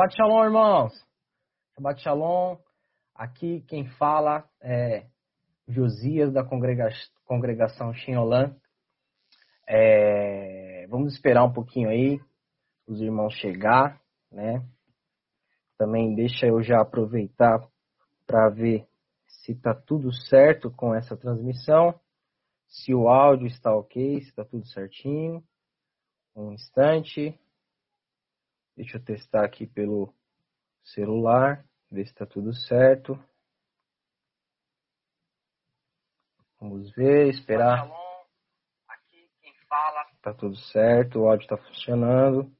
Shabbat Shalom, irmãos. Shabbat Shalom. Aqui quem fala é Josias da congrega congregação Xinolã. É, vamos esperar um pouquinho aí os irmãos chegar, né? Também deixa eu já aproveitar para ver se está tudo certo com essa transmissão, se o áudio está ok, se está tudo certinho. Um instante. Deixa eu testar aqui pelo celular, ver se está tudo certo. Vamos ver, esperar. Aqui quem fala. Tá tudo certo, o áudio está funcionando.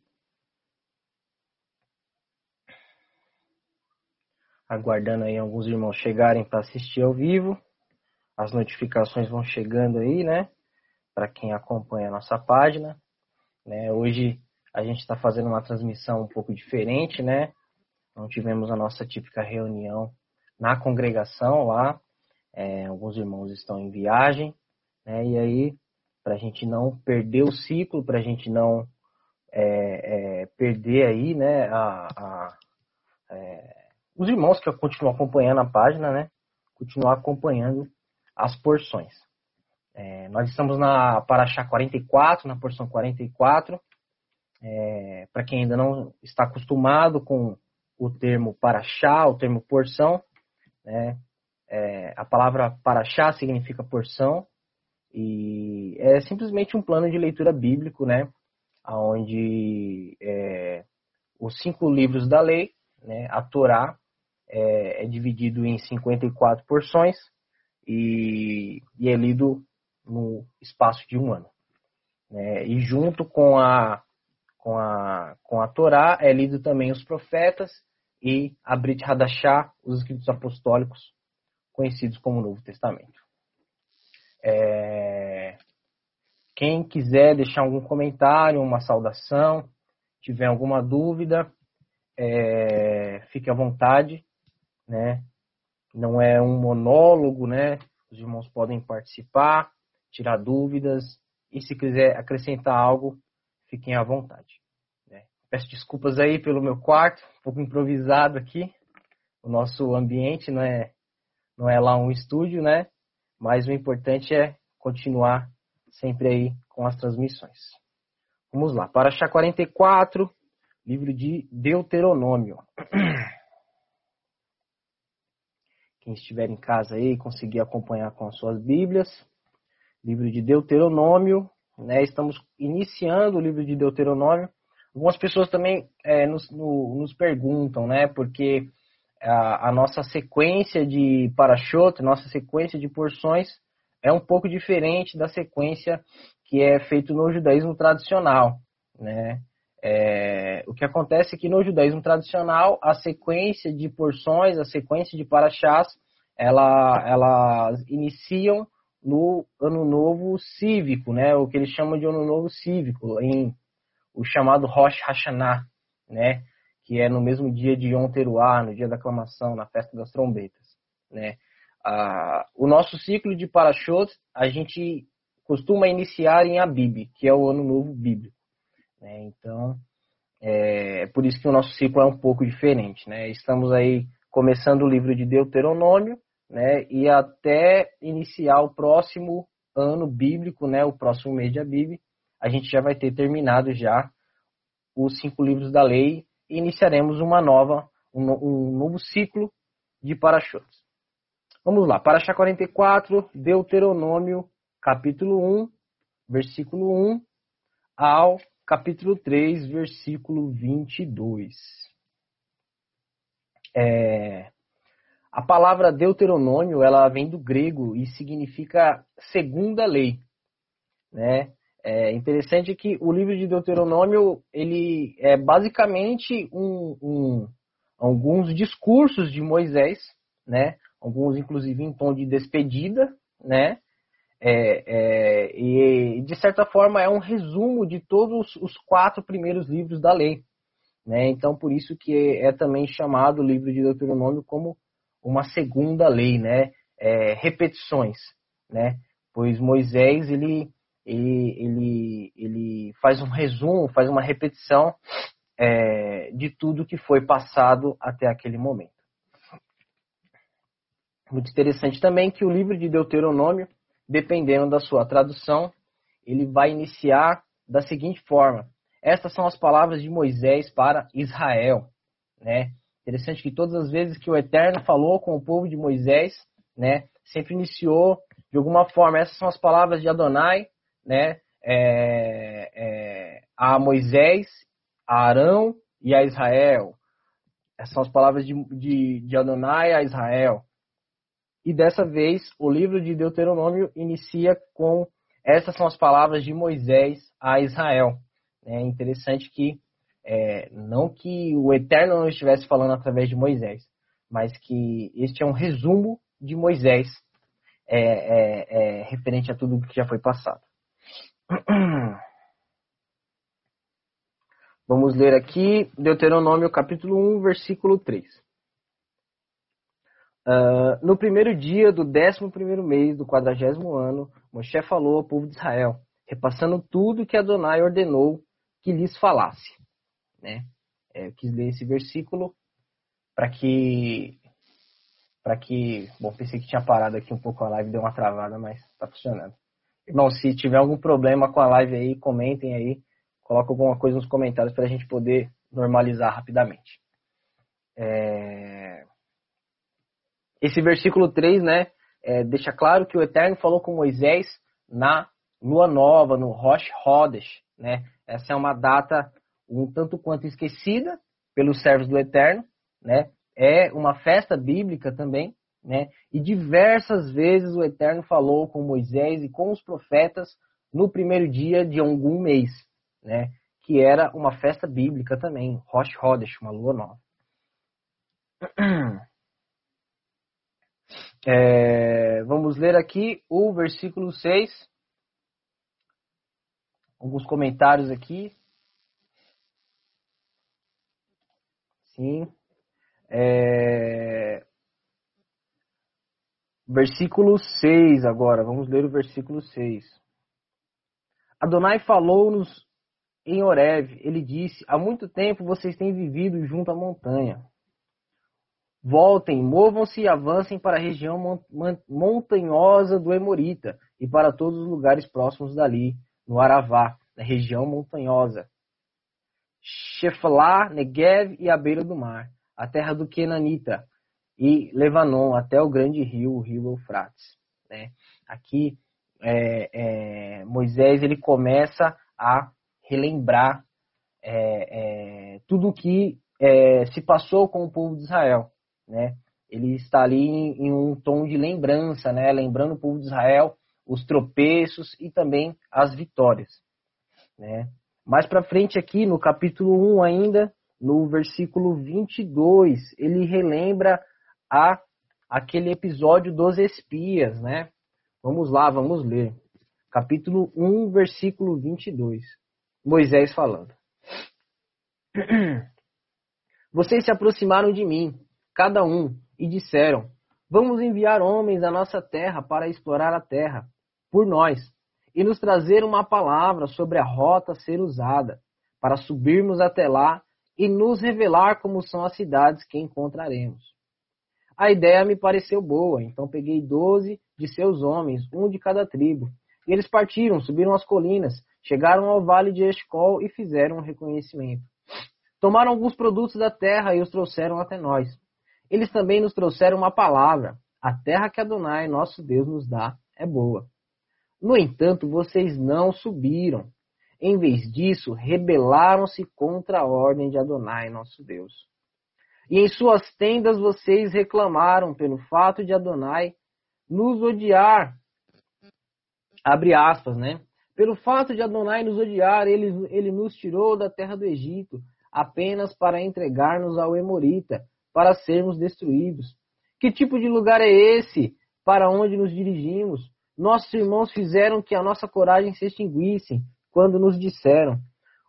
Aguardando aí alguns irmãos chegarem para assistir ao vivo. As notificações vão chegando aí, né? Para quem acompanha a nossa página. Né? Hoje a gente está fazendo uma transmissão um pouco diferente, né? Não tivemos a nossa típica reunião na congregação lá. É, alguns irmãos estão em viagem, né? E aí, para a gente não perder o ciclo, para a gente não é, é, perder aí, né? A, a é, os irmãos que continuam acompanhando a página, né? Continuar acompanhando as porções. É, nós estamos na Paraxá 44, na porção 44. É, Para quem ainda não está acostumado com o termo paraxá, o termo porção, né? É, a palavra paraxá significa porção e é simplesmente um plano de leitura bíblico, né? Onde é, os cinco livros da lei, né? A Torá é, é dividido em 54 porções e, e é lido no espaço de um ano. Né? E junto com a com a, com a Torá, é lido também os profetas e a Brit Hadashah, os escritos apostólicos, conhecidos como Novo Testamento. É... Quem quiser deixar algum comentário, uma saudação, tiver alguma dúvida, é... fique à vontade, né? Não é um monólogo, né? Os irmãos podem participar, tirar dúvidas e se quiser acrescentar algo, fiquem à vontade. Né? Peço desculpas aí pelo meu quarto, um pouco improvisado aqui. O nosso ambiente não é, não é lá um estúdio, né? Mas o importante é continuar sempre aí com as transmissões. Vamos lá, Paraxá 44, livro de Deuteronômio. Quem estiver em casa aí, conseguir acompanhar com as suas Bíblias. Livro de Deuteronômio, né? Estamos iniciando o livro de Deuteronômio. Algumas pessoas também é, nos, no, nos, perguntam, né? Porque a, a, nossa sequência de parashot, nossa sequência de porções é um pouco diferente da sequência que é feito no judaísmo tradicional, né? É, o que acontece é que no judaísmo tradicional a sequência de porções, a sequência de parashás, ela, elas iniciam no ano novo cívico, né? O que eles chamam de ano novo cívico, em o chamado Rosh Hashanah, né? Que é no mesmo dia de Yom Teruah, no dia da aclamação, na festa das trombetas, né? Ah, o nosso ciclo de Parashot, a gente costuma iniciar em Abib, que é o ano novo bíblico, né? Então, é, por isso que o nosso ciclo é um pouco diferente, né? Estamos aí começando o livro de Deuteronômio, né, e até iniciar o próximo ano bíblico, né, o próximo mês de Abib, a gente já vai ter terminado já os cinco livros da lei e iniciaremos uma nova, um, um novo ciclo de parachotes. Vamos lá, Paraxá 44, Deuteronômio, capítulo 1, versículo 1 ao capítulo 3, versículo 22. É, a palavra Deuteronômio, ela vem do grego e significa segunda lei, né? É interessante que o livro de Deuteronômio, ele é basicamente um, um, alguns discursos de Moisés, né? Alguns, inclusive, em tom de despedida, né? É, é, e, de certa forma, é um resumo de todos os quatro primeiros livros da lei. Né? Então, por isso que é também chamado o livro de Deuteronômio como uma segunda lei, né? É, repetições, né? Pois Moisés ele, ele, ele, ele faz um resumo, faz uma repetição é, de tudo que foi passado até aquele momento. Muito interessante também que o livro de Deuteronômio, dependendo da sua tradução, ele vai iniciar da seguinte forma: Estas são as palavras de Moisés para Israel, né? Interessante que todas as vezes que o Eterno falou com o povo de Moisés, né, sempre iniciou de alguma forma. Essas são as palavras de Adonai, né, é, é, a Moisés a Arão e a Israel. Essas são as palavras de, de, de Adonai a Israel. E dessa vez, o livro de Deuteronômio inicia com essas são as palavras de Moisés a Israel. É interessante que, é, não que o Eterno não estivesse falando através de Moisés, mas que este é um resumo de Moisés é, é, é referente a tudo que já foi passado. Vamos ler aqui Deuteronômio capítulo 1, versículo 3. Uh, ah, no primeiro dia do décimo primeiro mês do quadragésimo ano, Moshe falou ao povo de Israel, repassando tudo que Adonai ordenou que lhes falasse. Né? É, eu quis ler esse versículo para que para que, bom, pensei que tinha parado aqui um pouco a live, deu uma travada, mas está funcionando. Irmão, se tiver algum problema com a live aí, comentem aí coloca alguma coisa nos comentários para a gente poder normalizar rapidamente. É... Esse versículo 3, né, é, deixa claro que o Eterno falou com Moisés na lua nova, no Rosh Hodesh, né? Essa é uma data um tanto quanto esquecida pelos servos do Eterno, né? É uma festa bíblica também, né? E diversas vezes o Eterno falou com Moisés e com os profetas no primeiro dia de algum mês, né? Que era uma festa bíblica também, Rosh Hodesh, uma lua nova. É, vamos ler aqui o versículo 6. Alguns comentários aqui. Sim. É, versículo 6 agora. Vamos ler o versículo 6. Adonai falou-nos em Horeb, ele disse: Há muito tempo vocês têm vivido junto à montanha. Voltem, movam-se e avancem para a região montanhosa do Emorita e para todos os lugares próximos dali, no Aravá, na região montanhosa. Sheflá, Negev e a beira do mar, a terra do Kenanita e Levanon, até o grande rio, o rio Eufrates. Né? Aqui, é, é, Moisés ele começa a relembrar é, é, tudo o que é, se passou com o povo de Israel. Né? Ele está ali em, em, um tom de lembrança, né? lembrando o povo de Israel os tropeços e também as vitórias. Né? Mais para frente aqui, no capítulo 1 ainda, no versículo 22, ele relembra a, aquele episódio dos espias, né? Vamos lá, vamos ler. Capítulo 1, versículo 22. Moisés falando. Vocês se aproximaram de mim, cada um, e disseram: Vamos enviar homens à nossa terra para explorar a terra, por nós, e nos trazer uma palavra sobre a rota a ser usada, para subirmos até lá e nos revelar como são as cidades que encontraremos. A ideia me pareceu boa, então peguei doze de seus homens, um de cada tribo, e eles partiram, subiram as colinas, chegaram ao vale de Escol e fizeram um reconhecimento. Tomaram alguns produtos da terra e os trouxeram até nós. Eles também nos trouxeram uma palavra. A terra que Adonai, nosso Deus, nos dá é boa. No entanto, vocês não subiram. Em vez disso, rebelaram-se contra a ordem de Adonai, nosso Deus. E em suas tendas vocês reclamaram pelo fato de Adonai nos odiar. Abre aspas, né? Pelo fato de Adonai nos odiar, ele, ele nos tirou da terra do Egito, apenas para entregar-nos ao Emorita, para sermos destruídos. Que tipo de lugar é esse para onde nos dirigimos? Nossos irmãos fizeram que a nossa coragem se extinguisse quando nos disseram: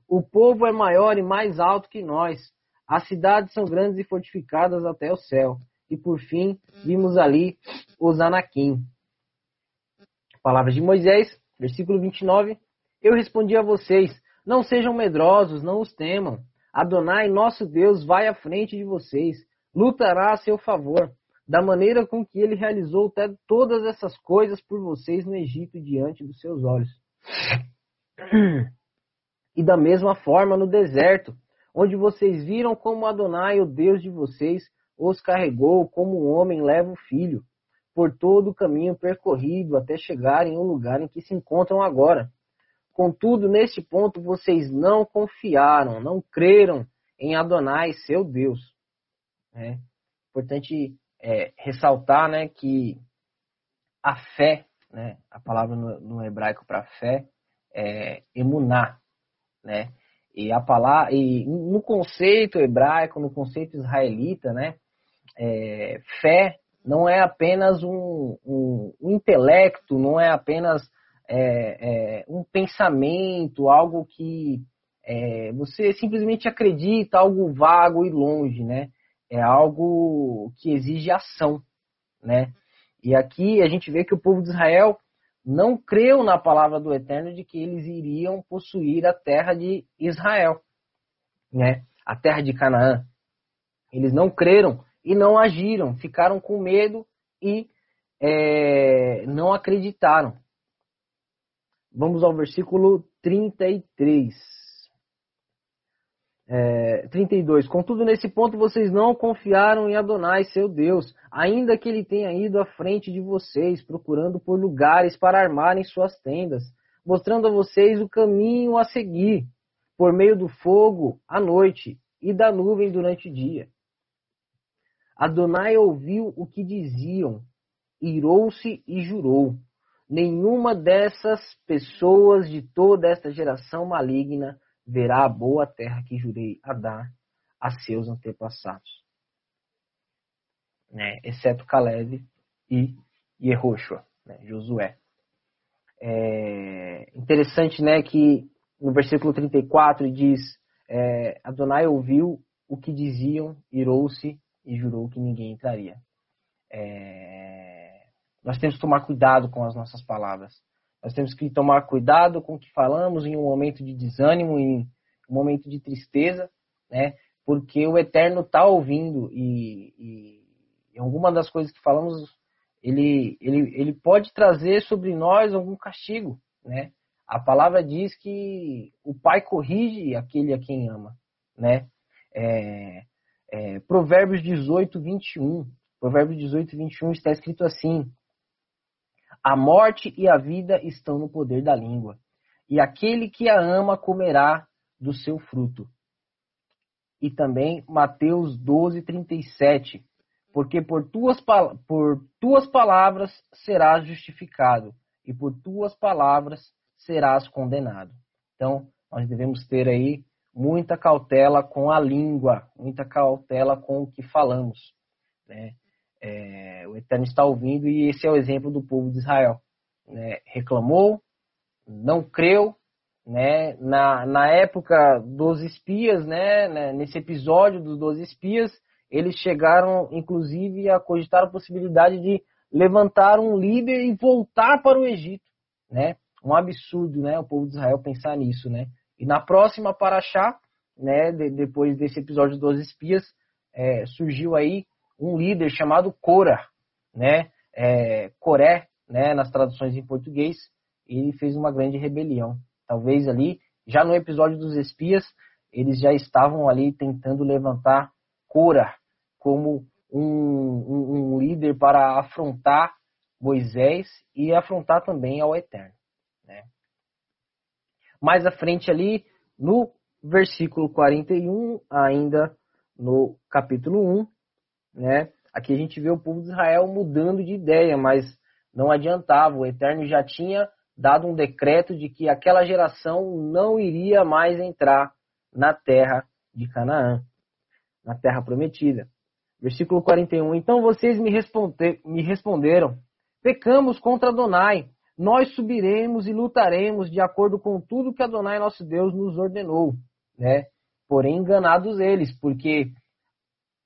O povo é maior e mais alto que nós. As cidades são grandes e fortificadas até o céu. E por fim, vimos ali os Anakim. Palavras de Moisés, Versículo 29. Eu respondi a vocês: Não sejam medrosos, não os temam. Adonai, nosso Deus, vai à frente de vocês, lutará a seu favor, da maneira com que ele realizou todas essas coisas por vocês no Egito diante dos seus olhos. E da mesma forma no deserto, onde vocês viram como Adonai, o Deus de vocês, os carregou como um homem leva o filho, por todo o caminho percorrido até chegarem ao lugar em que se encontram agora. Contudo, neste ponto, vocês não confiaram, não creram em Adonai, seu Deus. É importante é, ressaltar né, que a fé, né, a palavra no, no hebraico para fé é emuná, né? E a palavra, e no conceito hebraico, no conceito israelita, né, é, fé não é apenas um, um, intelecto, não é apenas é, é, um pensamento, algo que é, você simplesmente acredita, algo vago e longe, né? É algo que exige ação, né? E aqui a gente vê que o povo de Israel não creu na palavra do Eterno de que eles iriam possuir a terra de Israel, né? A terra de Canaã. Eles não creram e não agiram, ficaram com medo e é, não acreditaram. Vamos ao versículo 33. É, 32. Contudo, nesse ponto vocês não confiaram em Adonai, seu Deus, ainda que ele tenha ido à frente de vocês, procurando por lugares para armarem suas tendas, mostrando a vocês o caminho a seguir, por meio do fogo à noite e da nuvem durante o dia. Adonai ouviu o que diziam, irou-se e jurou: Nenhuma dessas pessoas de toda esta geração maligna verá a boa terra que jurei a dar a seus antepassados. Né? Exceto Caleb e Yehoshua, né? Josué. É interessante né, que no versículo 34 diz: é, Adonai ouviu o que diziam, irou-se e jurou que ninguém entraria. É... Nós temos que tomar cuidado com as nossas palavras. Nós temos que tomar cuidado com o que falamos em um momento de desânimo, em um momento de tristeza, né? Porque o Eterno está ouvindo e, e, alguma das coisas que falamos, ele, ele, ele pode trazer sobre nós algum castigo, né? A palavra diz que o Pai corrige aquele a quem ama, né? É, é, Provérbios 18, 21. Provérbios 18, 21 está escrito assim: A morte e a vida estão no poder da língua, e aquele que a ama comerá do seu fruto. E também Mateus 12, 37. Porque por tuas, por tuas palavras serás justificado, e por tuas palavras serás condenado. Então, nós devemos ter aí muita cautela com a língua, muita cautela com o que falamos. Né? É, o Eterno está ouvindo e esse é o exemplo do povo de Israel. Né? Reclamou, não creu, né? Na, na época dos espias, né? né? nesse episódio dos 12 espias, eles chegaram, inclusive, a cogitar a possibilidade de levantar um líder e voltar para o Egito, né? Um absurdo, né? O povo de Israel pensar nisso, né? E na próxima Paraxá, né, de, depois desse episódio dos espias, é, surgiu aí um líder chamado Cora, né, é, Coré, né, nas traduções em português, ele fez uma grande rebelião. Talvez ali, já no episódio dos espias, eles já estavam ali tentando levantar Cora como um, um, um líder para afrontar Moisés e afrontar também ao Eterno. Né? Mais à frente ali, no versículo 41, ainda no capítulo 1, né? Aqui a gente vê o povo de Israel mudando de ideia, mas não adiantava. O Eterno já tinha dado um decreto de que aquela geração não iria mais entrar na terra de Canaã, na terra prometida. Versículo 41. Então vocês me, responde, me responderam: Pecamos contra Adonai nós subiremos e lutaremos de acordo com tudo que Adonai nosso Deus nos ordenou, né? Porém enganados eles, porque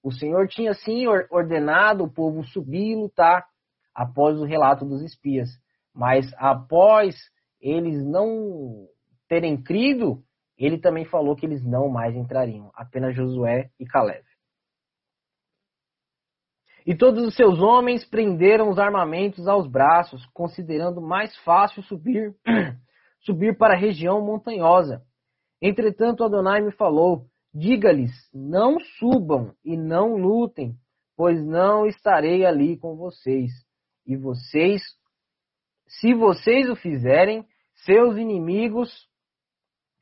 o Senhor tinha sim ordenado o povo subir e lutar após o relato dos espias, mas após eles não terem crido, ele também falou que eles não mais entrariam, apenas Josué e Caleb. E todos os seus homens prenderam os armamentos aos braços, considerando mais fácil subir, subir para a região montanhosa. Entretanto, Adonai me falou: Diga-lhes: não subam e não lutem, pois não estarei ali com vocês. E vocês, se vocês o fizerem, seus inimigos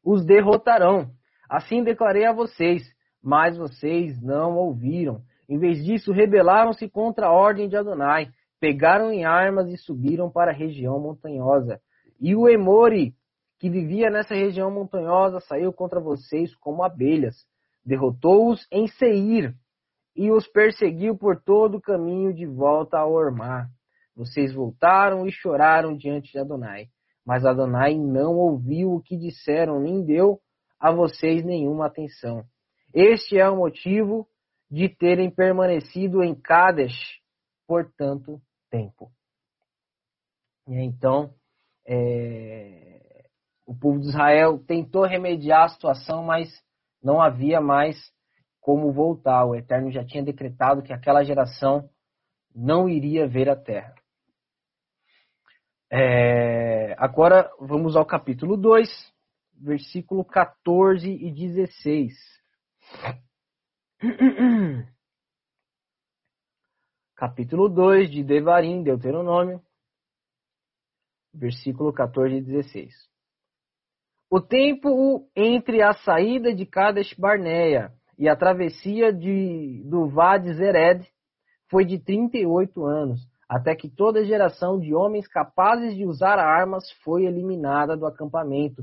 os derrotarão. Assim declarei a vocês, mas vocês não ouviram. Em vez disso, rebelaram-se contra a ordem de Adonai, pegaram em armas e subiram para a região montanhosa. E o Emori, que vivia nessa região montanhosa, saiu contra vocês como abelhas. Derrotou-os em Seir e os perseguiu por todo o caminho de volta ao Ormar. Vocês voltaram e choraram diante de Adonai. Mas Adonai não ouviu o que disseram, nem deu a vocês nenhuma atenção. Este é o motivo de terem permanecido em Kadesh por tanto tempo. E então, é, o povo de Israel tentou remediar a situação, mas não havia mais como voltar. O Eterno já tinha decretado que aquela geração não iria ver a terra. É, agora vamos ao capítulo 2, versículo 14 e 16. Capítulo 2 de Devarim, Deuteronômio, versículo 14 e 16. O tempo entre a saída de Kadesh Barneia e a travessia de, do Vade Zered foi de 38 anos, até que toda geração de homens capazes de usar armas foi eliminada do acampamento,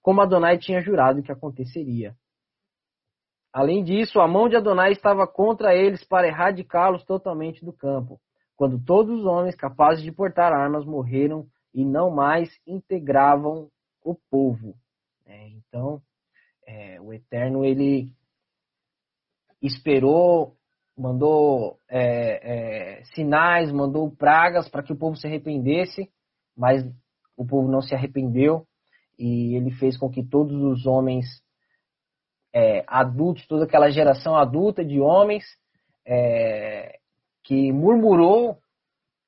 como Adonai tinha jurado que aconteceria. Além disso, a mão de Adonai estava contra eles para erradicá-los totalmente do campo, quando todos os homens capazes de portar armas morreram e não mais integravam o povo. É, então, é, o Eterno ele esperou, mandou é, é sinais, mandou pragas para que o povo se arrependesse, mas o povo não se arrependeu e ele fez com que todos os homens é, adultos, toda aquela geração adulta de homens que murmurou,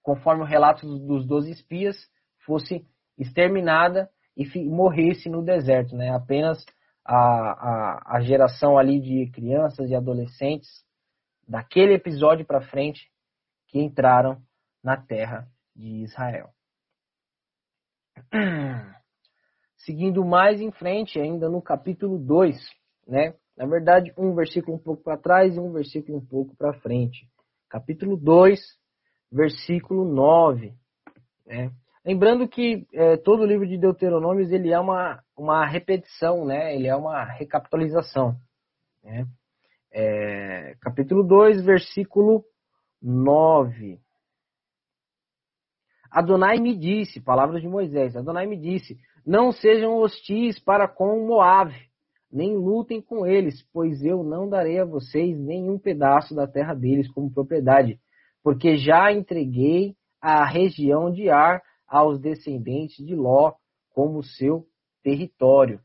conforme o relato dos doze espias, fosse exterminada e morresse no deserto. Né? Apenas a, a, a geração ali de crianças e adolescentes daquele episódio para frente que entraram na terra de Israel. Seguindo mais em frente, ainda no capítulo 2, né? Na verdade, um versículo um pouco para trás e um versículo um pouco para frente. Capítulo 2, versículo 9. Né? Lembrando que é, todo o livro de Deuteronômios ele é uma, uma repetição, né? ele é uma recapitalização. Né? É, capítulo 2, versículo 9. Adonai me disse, palavras de Moisés, Adonai me disse, não sejam hostis para com Moab, nem lutem com eles, pois eu não darei a vocês nenhum pedaço da terra deles como propriedade, porque já entreguei a região de Ar aos descendentes de Ló como seu território.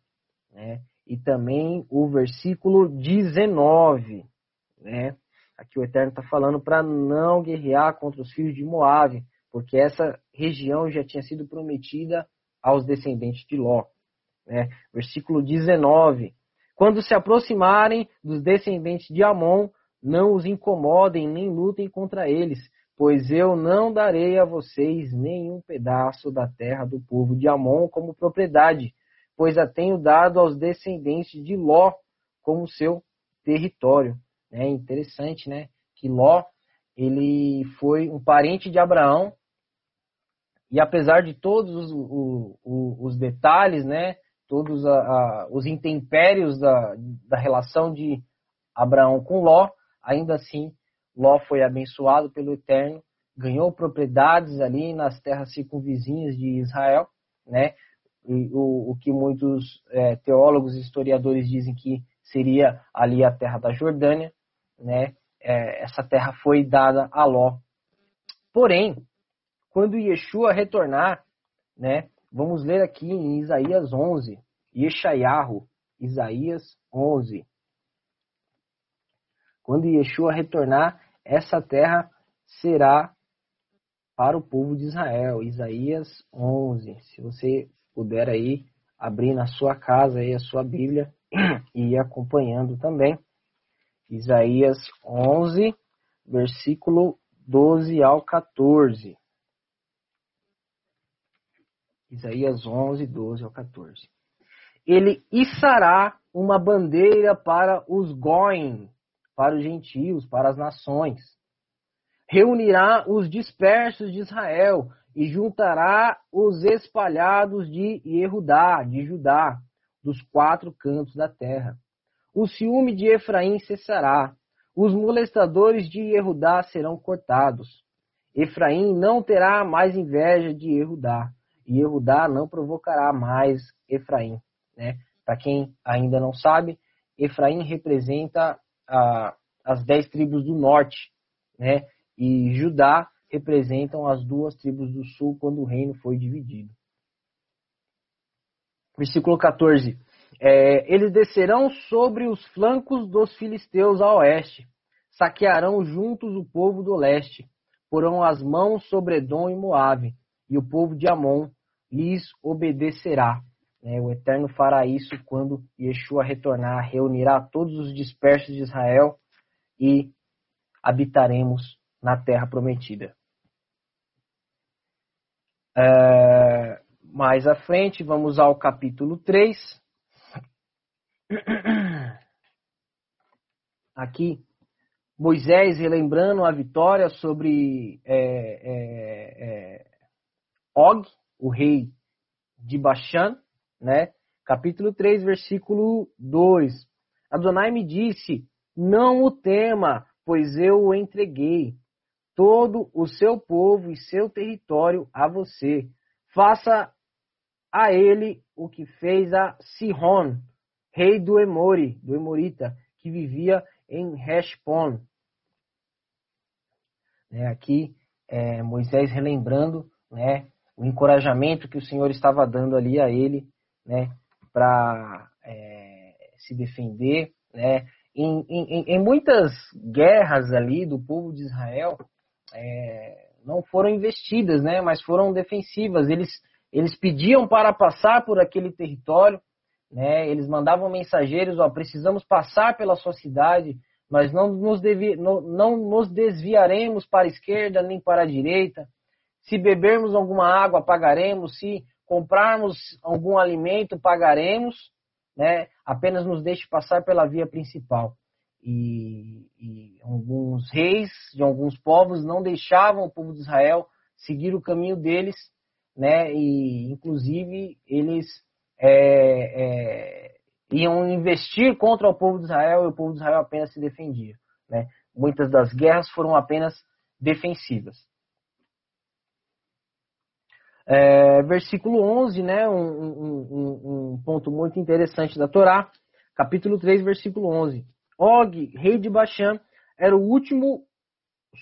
Né? E também o versículo 19, né? Aqui o Eterno está falando para não guerrear contra os filhos de Moab, porque essa região já tinha sido prometida aos descendentes de Ló. Né? Versículo 19: quando se aproximarem dos descendentes de Amon, não os incomodem nem lutem contra eles, pois eu não darei a vocês nenhum pedaço da terra do povo de Amon como propriedade, pois a tenho dado aos descendentes de Ló como seu território. É interessante, né? Que Ló ele foi um parente de Abraão e apesar de todos os, os, os detalhes, né? todos a, a, os intempéries da, da relação de Abraão com Ló, ainda assim Ló foi abençoado pelo Eterno, ganhou propriedades ali nas terras circunvizinhas de Israel, né? E o, o que muitos é, teólogos e historiadores dizem que seria ali a terra da Jordânia, né? É, essa terra foi dada a Ló. Porém, quando Yeshua retornar, né? Vamos ler aqui em Isaías 11, Yeshayahu, Isaías 11. Quando Yeshua retornar, essa terra será para o povo de Israel. Isaías 11. Se você puder aí abrir na sua casa aí a sua Bíblia e ir acompanhando também. Isaías 11, versículo 12 ao 14. Isaías 11, 12 ao 14. Ele içará uma bandeira para os Goim, para os gentios, para as nações. Reunirá os dispersos de Israel e juntará os espalhados de Yehudá, de Judá, dos quatro cantos da terra. O ciúme de Efraim cessará, os molestadores de Yehudá serão cortados. Efraim não terá mais inveja de Yehudá, e Yehudá não provocará mais Efraim. Né? Para quem ainda não sabe, Efraim representa ah, as dez tribos do norte, né? e Judá representam as duas tribos do sul quando o reino foi dividido. Versículo 14. É, eles descerão sobre os flancos dos filisteus a oeste, saquearão juntos o povo do leste, porão as mãos sobre Edom e Moabe, e o povo de Amon lhes obedecerá. É, o Eterno fará isso quando Yeshua retornar, reunirá todos os dispersos de Israel e habitaremos na terra prometida. É, mais à frente, vamos ao capítulo 3. Aqui, Moisés relembrando a vitória sobre é, é, é, Og, o rei de Bashan, né? Capítulo 3, versículo 2. Adonai me disse: Não o tema, pois eu o entreguei, todo o seu povo e seu território a você. Faça a ele o que fez a Sihon, rei do Emori, do Emorita, que vivia em Heshbon. É, aqui é, Moisés relembrando né, o encorajamento que o Senhor estava dando ali a ele, né, para é, se defender, né. Em, em, em, muitas guerras ali do povo de Israel, é, não foram investidas, né, mas foram defensivas. Eles, eles pediam para passar por aquele território, né, eles mandavam mensageiros, ó, precisamos passar pela sua cidade, mas não nos, devi, não, não nos desviaremos para a esquerda nem para a direita, se bebermos alguma água, pagaremos. Se comprarmos algum alimento, pagaremos. Né? Apenas nos deixe passar pela via principal. E, e, alguns reis de alguns povos não deixavam o povo de Israel seguir o caminho deles, né? E inclusive eles é, é, iam investir contra o povo de Israel e o povo de Israel apenas se defendia, né? Muitas das guerras foram apenas defensivas. É, versículo 11, né, um, um, um, ponto muito interessante da Torá, capítulo 3, versículo 11. Og, rei de Bashan, era o último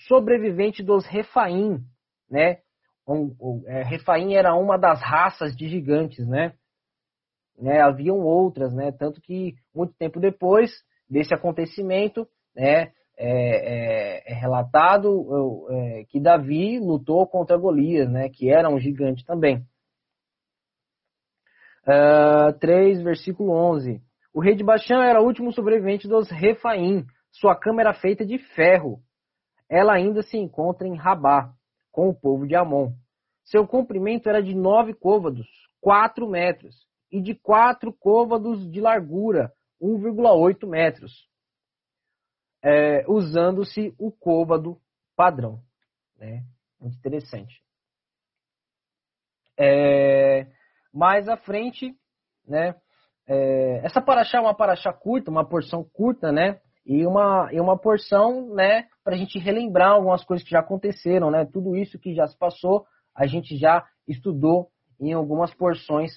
sobrevivente dos Refaim, né? Um, é, Refaim era uma das raças de gigantes, né? né? Haviam outras, né? Tanto que muito tempo depois desse acontecimento, né? É, é, é relatado é, que Davi lutou contra Golias, né, que era um gigante também. Uh, ah, 3, versículo 11. O rei de Baixã era o último sobrevivente dos Refaim. Sua cama era feita de ferro. Ela ainda se encontra em Rabá, com o povo de Amon. Seu comprimento era de nove côvados, 4 metros, e de quatro côvados de largura, 1,8 metros é, usando-se o côvado padrão. Né? Muito interessante. É, mais à frente, né, é, essa paraxá é uma paraxá curta, uma porção curta, né? E uma, e uma porção, né, para a gente relembrar algumas coisas que já aconteceram, né? Tudo isso que já se passou, a gente já estudou em algumas porções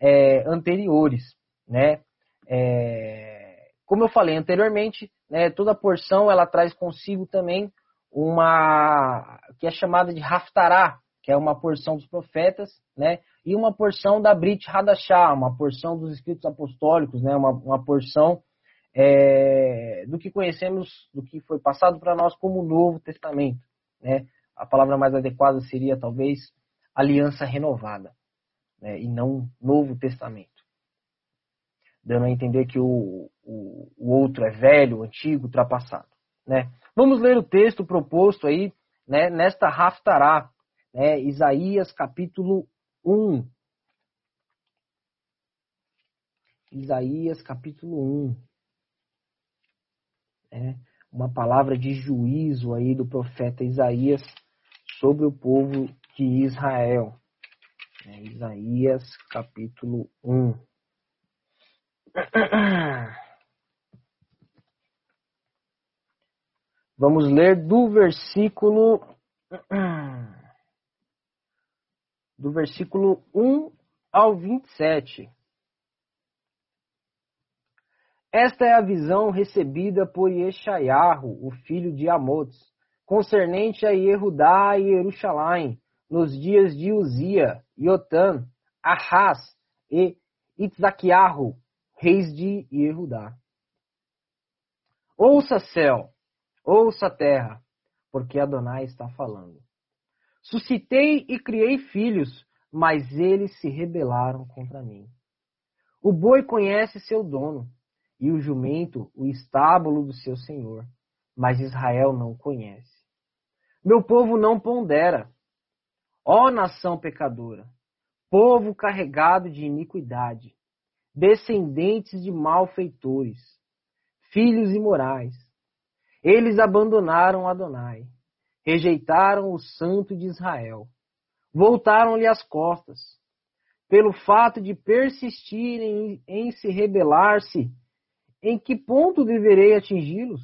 é, anteriores, né? É, como eu falei anteriormente, né, toda porção ela traz consigo também uma que é chamada de Haftará, que é uma porção dos profetas, né? e uma porção da Brit Hadashah, uma porção dos escritos apostólicos, né, uma, uma porção é, do que conhecemos, do que foi passado para nós como Novo Testamento. Né? A palavra mais adequada seria talvez aliança renovada, né, e não Novo Testamento. Dando a entender que o, o, o outro é velho, antigo, ultrapassado. Né? Vamos ler o texto proposto aí né, nesta Raftará, né, Isaías capítulo 1. Isaías capítulo 1. É uma palavra de juízo aí do profeta Isaías sobre o povo de Israel. É, Isaías capítulo 1. Vamos ler do versículo do versículo 1 ao 27. Esta é a visão recebida por Yeshayahu, o filho de Amots, concernente a Yehudá e Jerusalém, nos dias de Uzia, Yotam, Ahaz e Itzaquiarro, reis de Yehudá. Ouça céu, ouça terra, porque Adonai está falando. Suscitei e criei filhos, mas eles se rebelaram contra mim. O boi conhece seu dono, e o jumento o estábulo do seu senhor, mas Israel não conhece. Meu povo não pondera. Ó nação pecadora, povo carregado de iniquidade, descendentes de malfeitores, filhos imorais. Eles abandonaram Adonai, rejeitaram o Santo de Israel, voltaram-lhe as costas. Pelo fato de persistirem em se rebelar-se, em que ponto deverei atingi-los?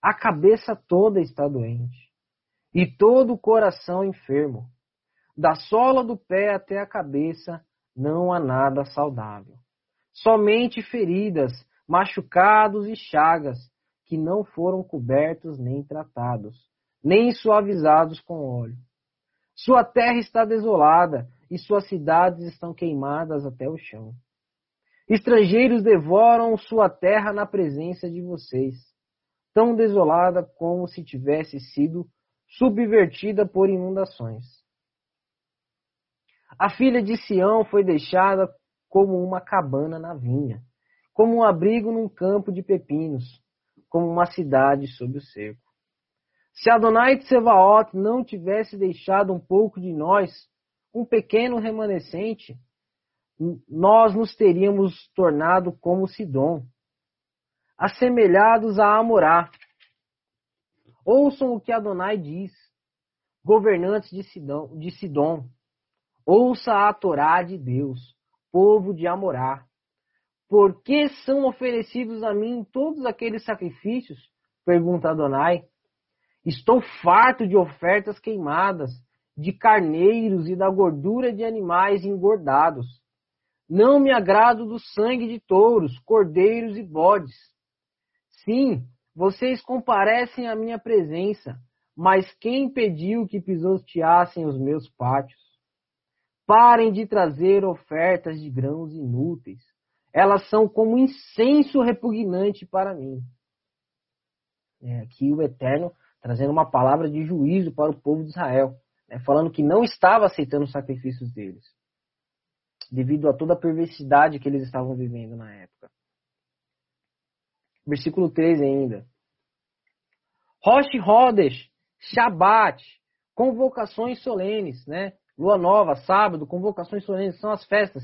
A cabeça toda está doente, e todo o coração enfermo. Da sola do pé até a cabeça não há nada saudável. Somente feridas, machucados e chagas, que não foram cobertos nem tratados, nem suavizados com óleo. Sua terra está desolada, e suas cidades estão queimadas até o chão. Estrangeiros devoram sua terra na presença de vocês, tão desolada como se tivesse sido subvertida por inundações. A filha de Sião foi deixada como uma cabana na vinha, como um abrigo num campo de pepinos, como uma cidade sob o cerco. Se Adonai Tsevaot não tivesse deixado um pouco de nós, um pequeno remanescente, nós nos teríamos tornado como Sidom, assemelhados a Amorá. Ouçam o que Adonai diz, governantes de Sidom, de Sidom. Ouça a Torá de Deus, povo de Amorá. Por que são oferecidos a mim todos aqueles sacrifícios? Pergunta Adonai. Estou farto de ofertas queimadas, de carneiros e da gordura de animais engordados. Não me agrado do sangue de touros, cordeiros e bodes. Sim, vocês comparecem à minha presença, mas quem impediu que pisoteassem os meus pátios? Parem de trazer ofertas de grãos inúteis. Elas são como incenso repugnante para mim. É, aqui o Eterno trazendo uma palavra de juízo para o povo de Israel, né, falando que não estava aceitando os sacrifícios deles devido a toda a perversidade que eles estavam vivendo na época. Versículo 13 ainda. Rosh Hodesh, Shabat, convocações solenes, né? Lua nova, sábado, convocações solenes, são as festas.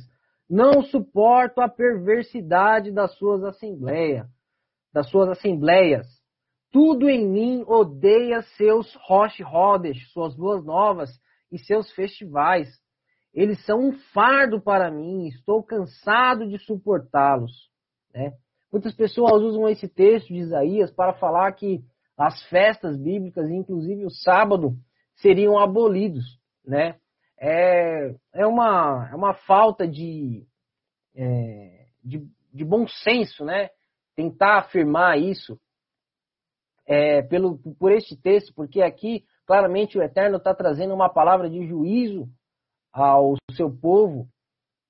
Não suporto a perversidade das suas assembleias, das suas assembleias. Tudo em mim odeia seus Rosh Hodesh, suas luas novas e seus festivais. Eles são um fardo para mim, estou cansado de suportá-los. Né? Muitas pessoas usam esse texto de Isaías para falar que as festas bíblicas, inclusive o sábado, seriam abolidos. Né? É, é, uma, é uma falta de, é, de, de, bom senso né? tentar afirmar isso é, pelo, por este texto, porque aqui claramente o Eterno está trazendo uma palavra de juízo ao seu povo,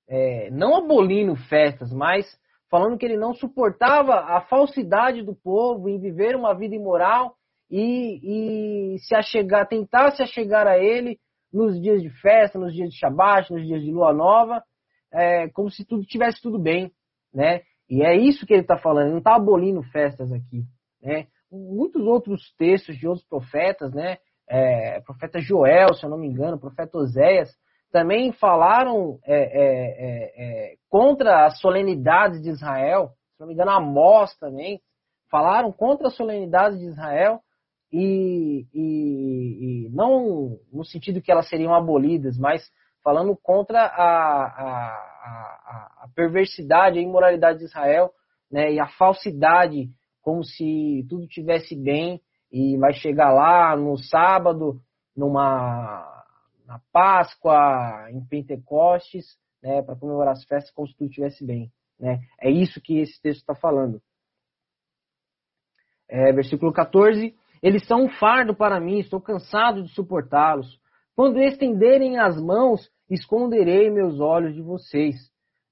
é, não abolindo festas, mas falando que ele não suportava a falsidade do povo em viver uma vida imoral e, e se achegar, tentar se achegar a ele nos dias de festa, nos dias de Shabat, nos dias de lua nova, é, como se tudo tivesse tudo bem, né? E é isso que ele está falando, ele não está abolindo festas aqui, né? Muitos outros textos de outros profetas, né? É, profeta Joel, se eu não me engano, profeta Oséias, também falaram é, é, é, é, contra as solenidades de Israel, se não me engano, Amós também, falaram contra as solenidades de Israel e, e, e, não no sentido que elas seriam abolidas, mas falando contra a, a, a, a perversidade, a imoralidade de Israel né, e a falsidade, como se tudo tivesse bem e vai chegar lá no sábado, numa na Páscoa, em Pentecostes, né, para comemorar as festas como se tudo estivesse bem. Né? É isso que esse texto está falando. É, versículo 14: Eles são um fardo para mim, estou cansado de suportá-los. Quando estenderem as mãos, esconderei meus olhos de vocês.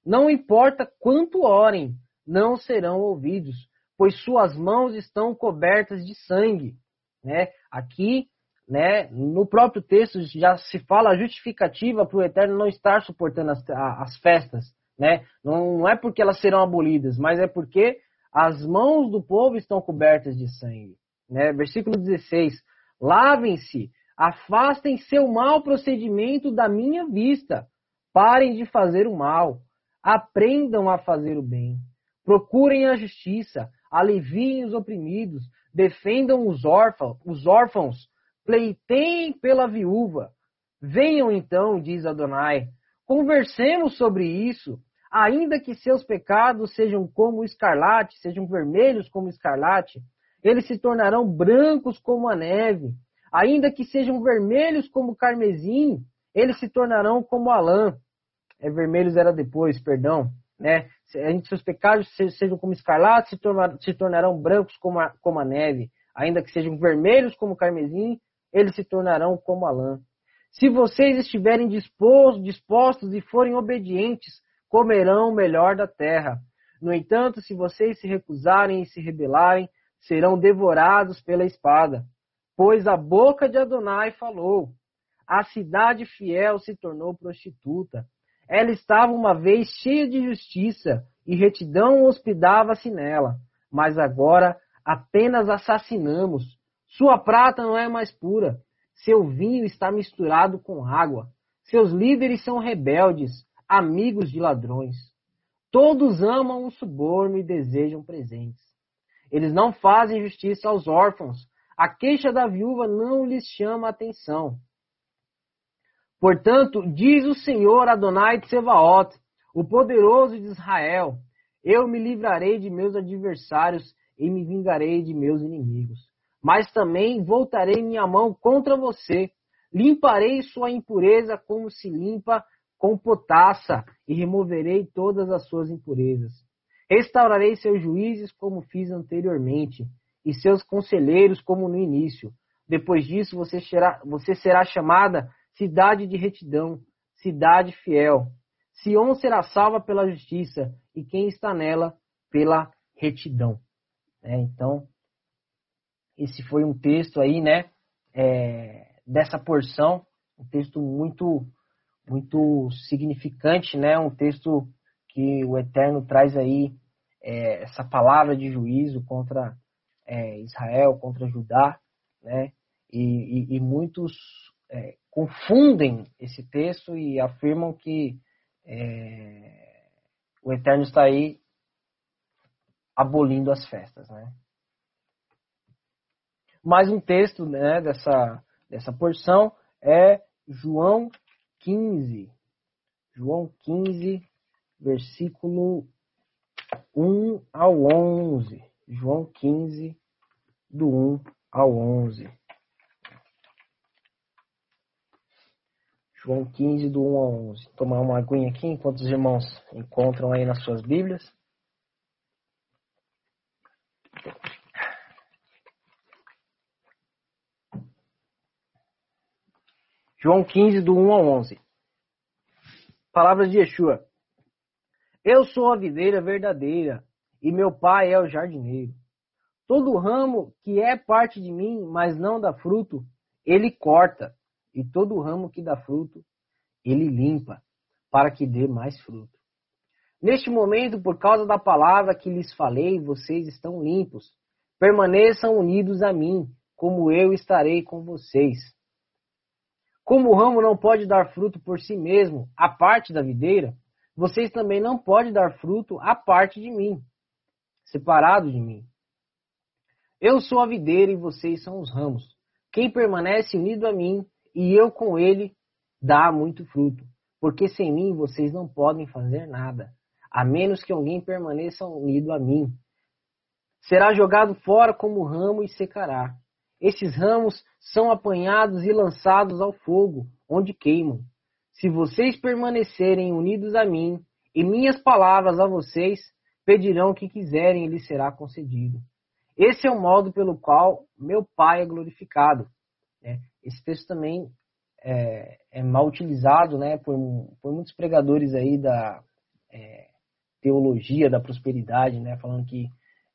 Não importa quanto orem, não serão ouvidos, pois suas mãos estão cobertas de sangue. Né? Aqui né? No próprio texto já se fala a justificativa para o Eterno não estar suportando as, as festas, né? Não, não, é porque elas serão abolidas, mas é porque as mãos do povo estão cobertas de sangue, né? Versículo 16: Lavem-se, afastem seu mau procedimento da minha vista, parem de fazer o mal, aprendam a fazer o bem, procurem a justiça, aliviem os oprimidos, defendam os órfãos, os órfãos. Pleiteiem pela viúva. Venham então, diz Adonai, conversemos sobre isso, ainda que seus pecados sejam como escarlate, sejam vermelhos como escarlate, eles se tornarão brancos como a neve. Ainda que sejam vermelhos como carmesim, eles se tornarão como a lã. É, vermelhos era depois, perdão. Né? Se seus pecados sejam como escarlate, se, se tornarão brancos como a, como a neve. Ainda que sejam vermelhos como carmesim, eles se tornarão como a lã. Se vocês estiverem dispostos, dispostos e forem obedientes, comerão o melhor da terra. No entanto, se vocês se recusarem e se rebelarem, serão devorados pela espada. Pois a boca de Adonai falou. A cidade fiel se tornou prostituta. Ela estava uma vez cheia de justiça e retidão hospedava-se nela. Mas agora apenas assassinamos sua prata não é mais pura. Seu vinho está misturado com água. Seus líderes são rebeldes, amigos de ladrões. Todos amam um suborno e desejam presentes. Eles não fazem justiça aos órfãos. A queixa da viúva não lhes chama atenção. Portanto, diz o Senhor Adonai de Sebaot, o poderoso de Israel: Eu me livrarei de meus adversários e me vingarei de meus inimigos mas também voltarei minha mão contra você. Limparei sua impureza como se limpa com potassa, e removerei todas as suas impurezas. Restaurarei seus juízes como fiz anteriormente, e seus conselheiros como no início. Depois disso, você será, você será chamada cidade de retidão, cidade fiel. Sião será salva pela justiça, e quem está nela, pela retidão. É, então, esse foi um texto aí, né, é, dessa porção, um texto muito, muito significante, né, um texto que o Eterno traz aí é, essa palavra de juízo contra é, Israel, contra Judá, né, e, e, e muitos é, confundem esse texto e afirmam que é, o Eterno está aí abolindo as festas, né? Mais um texto né, dessa, dessa porção é João 15. João 15, versículo 1 ao 11. João 15, do 1 ao 11. João 15, do 1 ao 11. Tomar uma aguinha aqui enquanto os irmãos encontram aí nas suas Bíblias. João 15, do 1 ao 11. Palavras de Yeshua. Eu sou a videira verdadeira e meu pai é o jardineiro. Todo ramo que é parte de mim, mas não dá fruto, ele corta, e todo ramo que dá fruto, ele limpa, para que dê mais fruto. Neste momento, por causa da palavra que lhes falei, vocês estão limpos. Permaneçam unidos a mim, como eu estarei com vocês. Como o ramo não pode dar fruto por si mesmo, a parte da videira, vocês também não podem dar fruto a parte de mim, separado de mim. Eu sou a videira e vocês são os ramos. Quem permanece unido a mim e eu com ele dá muito fruto, porque sem mim vocês não podem fazer nada, a menos que alguém permaneça unido a mim. Será jogado fora como ramo e secará. Esses ramos são apanhados e lançados ao fogo, onde queimam. Se vocês permanecerem unidos a mim, e minhas palavras a vocês, pedirão o que quiserem e lhes será concedido. Esse é o modo pelo qual meu Pai é glorificado. Né? Esse texto também é, é, mal utilizado né, por, por muitos pregadores aí da é, teologia da prosperidade, né, falando que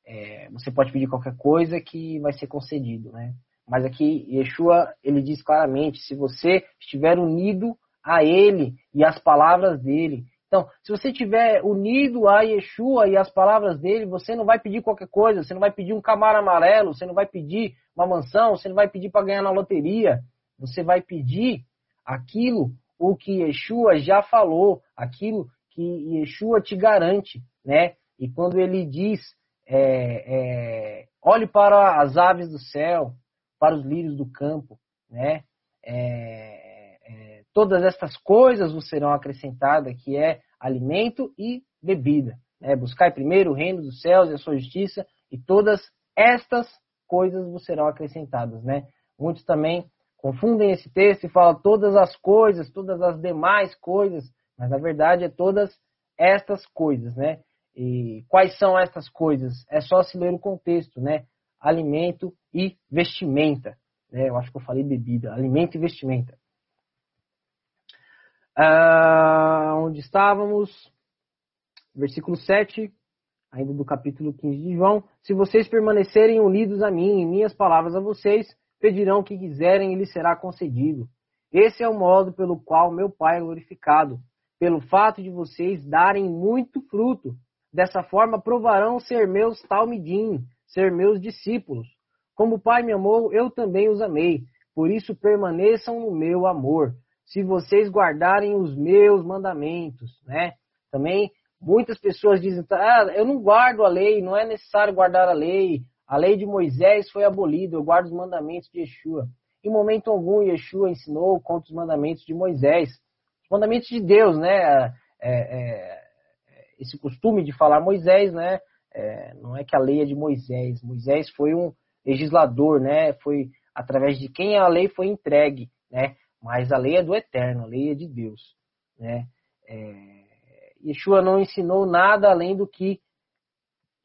é, você pode pedir qualquer coisa que vai ser concedido, né? Mas aqui Yeshua ele diz claramente: se você estiver unido a Ele e às palavras dele, então, se você estiver unido a Yeshua e às palavras dele, você não vai pedir qualquer coisa, você não vai pedir um camaro amarelo, você não vai pedir uma mansão, você não vai pedir para ganhar na loteria, você vai pedir aquilo o que Yeshua já falou, aquilo que Yeshua te garante, né? E quando ele diz é, é, olhe para as aves do céu, para os lírios do campo, né? É, todas estas coisas vos serão acrescentadas, que é alimento e bebida. Né? Buscai primeiro o reino dos céus e a sua justiça, e todas estas coisas vos serão acrescentadas. Né? Muitos também confundem esse texto e falam todas as coisas, todas as demais coisas, mas na verdade é todas estas coisas, né? E quais são estas coisas? É só se ler o contexto, né? Alimento e vestimenta. Né? Eu acho que eu falei bebida. Alimento e vestimenta. Ah, onde estávamos? Versículo 7, ainda do capítulo 15 de João. Se vocês permanecerem unidos a mim e minhas palavras a vocês, pedirão o que quiserem e lhes será concedido. Esse é o modo pelo qual meu Pai é glorificado, pelo fato de vocês darem muito fruto Dessa forma provarão ser meus talmidim, ser meus discípulos. Como o Pai me amou, eu também os amei. Por isso permaneçam no meu amor. Se vocês guardarem os meus mandamentos, né? Também muitas pessoas dizem, ah, eu não guardo a lei, não é necessário guardar a lei. A lei de Moisés foi abolida, eu guardo os mandamentos de Yeshua. Em momento algum, Yeshua ensinou contra os mandamentos de Moisés. Os mandamentos de Deus, né? É, é, esse costume de falar Moisés, né? É, não é que a lei é de Moisés. Moisés foi um legislador, né? Foi através de quem a lei foi entregue, né? Mas a lei é do Eterno, a lei é de Deus, né? É, Yeshua não ensinou nada além do que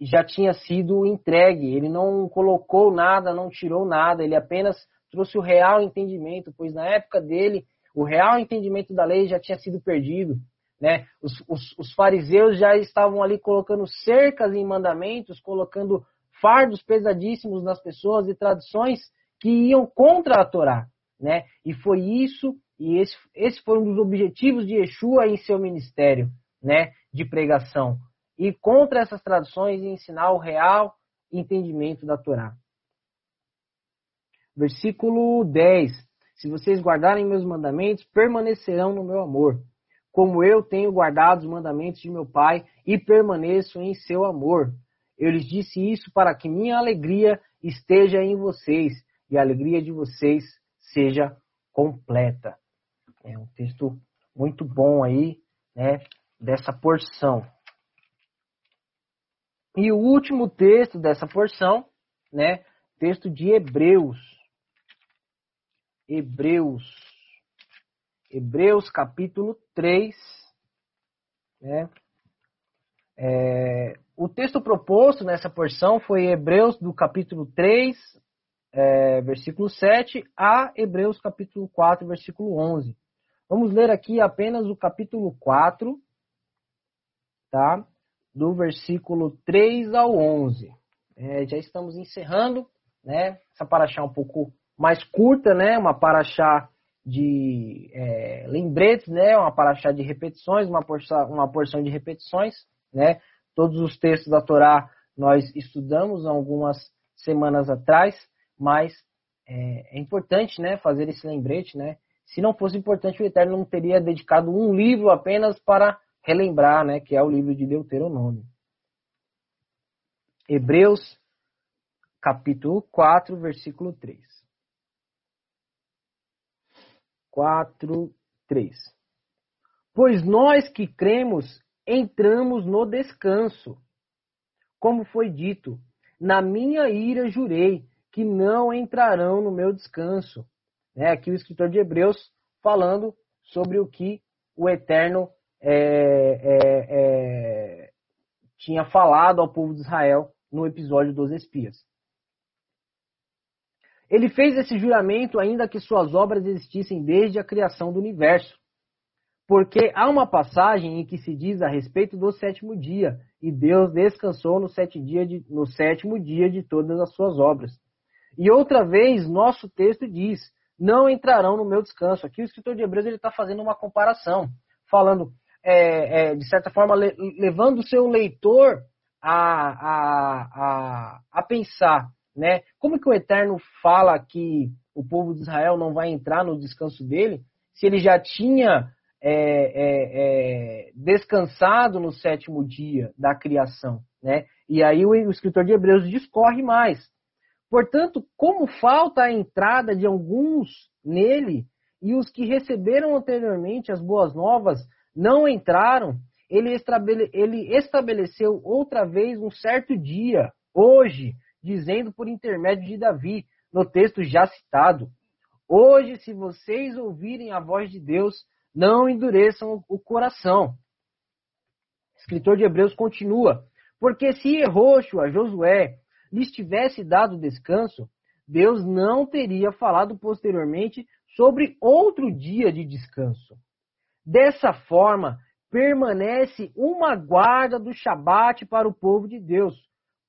já tinha sido entregue. Ele não colocou nada, não tirou nada. Ele apenas trouxe o real entendimento, pois na época dele o real entendimento da lei já tinha sido perdido. Né? Os, os, os fariseus já estavam ali colocando cercas em mandamentos, colocando fardos pesadíssimos nas pessoas e tradições que iam contra a Torá. Né? E foi isso, e esse, esse foi um dos objetivos de Yeshua em seu ministério né, de pregação. E contra essas tradições e ensinar o real entendimento da Torá. Versículo 10. Se vocês guardarem meus mandamentos, permanecerão no meu amor como eu tenho guardado os mandamentos de meu Pai e permaneço em seu amor. Eu lhes disse isso para que minha alegria esteja em vocês e a alegria de vocês seja completa. É um texto muito bom aí, né, dessa porção. E o último texto dessa porção, né, texto de Hebreus. Hebreus Hebreus capítulo 3. Né? É, o texto proposto nessa porção foi Hebreus do capítulo 3, é, versículo 7, a Hebreus capítulo 4, versículo 11. Vamos ler aqui apenas o capítulo 4, tá? Do versículo 3 ao 11. É, já estamos encerrando, né? Essa paraxá um pouco mais curta, né? Uma paraxá de é, lembretes, né? Uma paraxá de repetições, uma porção, uma porção de repetições, né? Todos os textos da Torá nós estudamos algumas semanas atrás, mas é, é, importante, né? Fazer esse lembrete, né? Se não fosse importante, o Eterno não teria dedicado um livro apenas para relembrar, né? Que é o livro de Deuteronômio. Hebreus, capítulo 4, versículo 3. 4, 3. Pois nós que cremos entramos no descanso. Como foi dito, na minha ira jurei que não entrarão no meu descanso. É aqui o escritor de Hebreus falando sobre o que o Eterno é, é, é, tinha falado ao povo de Israel no episódio dos espias. Ele fez esse juramento ainda que suas obras existissem desde a criação do universo. Porque há uma passagem em que se diz a respeito do sétimo dia, e Deus descansou no, dia de, no sétimo dia de todas as suas obras. E outra vez, nosso texto diz: não entrarão no meu descanso. Aqui o escritor de Hebreus está fazendo uma comparação, falando, é, é, de certa forma, le, levando o seu leitor a, a, a, a pensar né? Como que o Eterno fala que o povo de Israel não vai entrar no descanso dele, se ele já tinha é, é, é, descansado no sétimo dia da criação, né? E aí o, o escritor de Hebreus discorre mais. Portanto, como falta a entrada de alguns nele e os que receberam anteriormente as boas novas não entraram, ele, ele estabeleceu outra vez um certo dia, hoje, dizendo por intermédio de Davi, no texto já citado: Hoje, se vocês ouvirem a voz de Deus, não endureçam o coração. O escritor de Hebreus continua: Porque se Erroxo a Josué lhes tivesse dado descanso, Deus não teria falado posteriormente sobre outro dia de descanso. Dessa forma, permanece uma guarda do Shabat para o povo de Deus,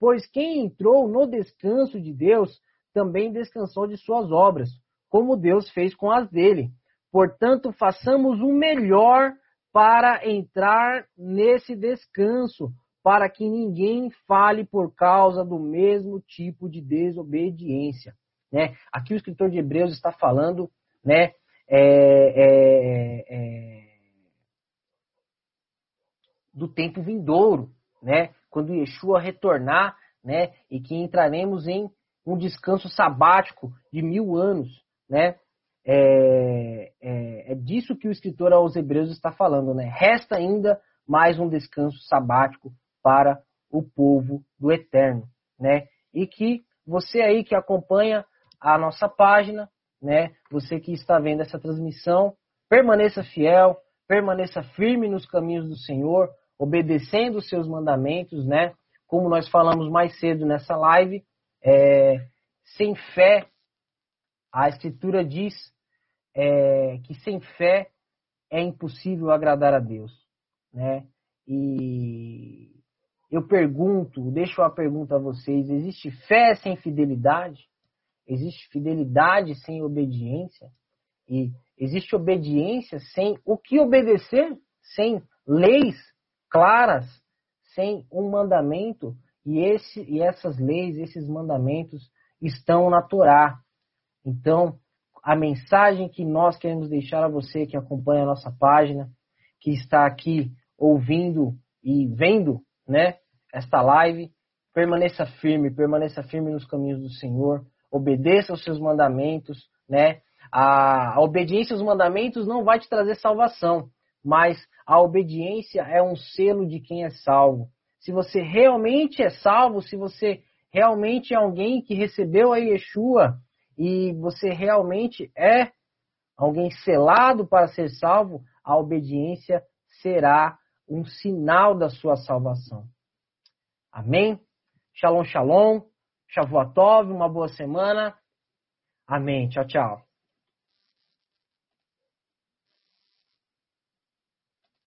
Pois quem entrou no descanso de Deus também descansou de suas obras, como Deus fez com as dele. Portanto, façamos o melhor para entrar nesse descanso, para que ninguém fale por causa do mesmo tipo de desobediência. Né? Aqui o escritor de Hebreus está falando né, é, é, é, do tempo vindouro, né? quando Yeshua retornar, né, e que entraremos em um descanso sabático de mil anos, né? É, é, é, disso que o escritor aos Hebreus está falando, né? Resta ainda mais um descanso sabático para o povo do Eterno, né? E que você aí que acompanha a nossa página, né? Você que está vendo essa transmissão, permaneça fiel, permaneça firme nos caminhos do Senhor, obedecendo os seus mandamentos, né? Como nós falamos mais cedo nessa live, é, sem fé, a Escritura diz é, que sem fé é impossível agradar a Deus, né? E eu pergunto, deixo a pergunta a vocês: existe fé sem fidelidade? Existe fidelidade sem obediência? E existe obediência sem o que obedecer? Sem leis claras, sem um mandamento, e, esse, e essas leis, esses mandamentos estão na Torá. Então, a mensagem que nós queremos deixar a você que acompanha a nossa página, que está aqui ouvindo e vendo, né, esta live, permaneça firme, permaneça firme nos caminhos do Senhor, obedeça aos seus mandamentos, né? A, a obediência aos mandamentos não vai te trazer salvação, mas a obediência é um selo de quem é salvo. Se você realmente é salvo, se você realmente é alguém que recebeu a Yeshua e você realmente é alguém selado para ser salvo, a obediência será um sinal da sua salvação. Amém? Shalom, shalom. Shavuatov, uma boa semana. Amém. Tchau, tchau.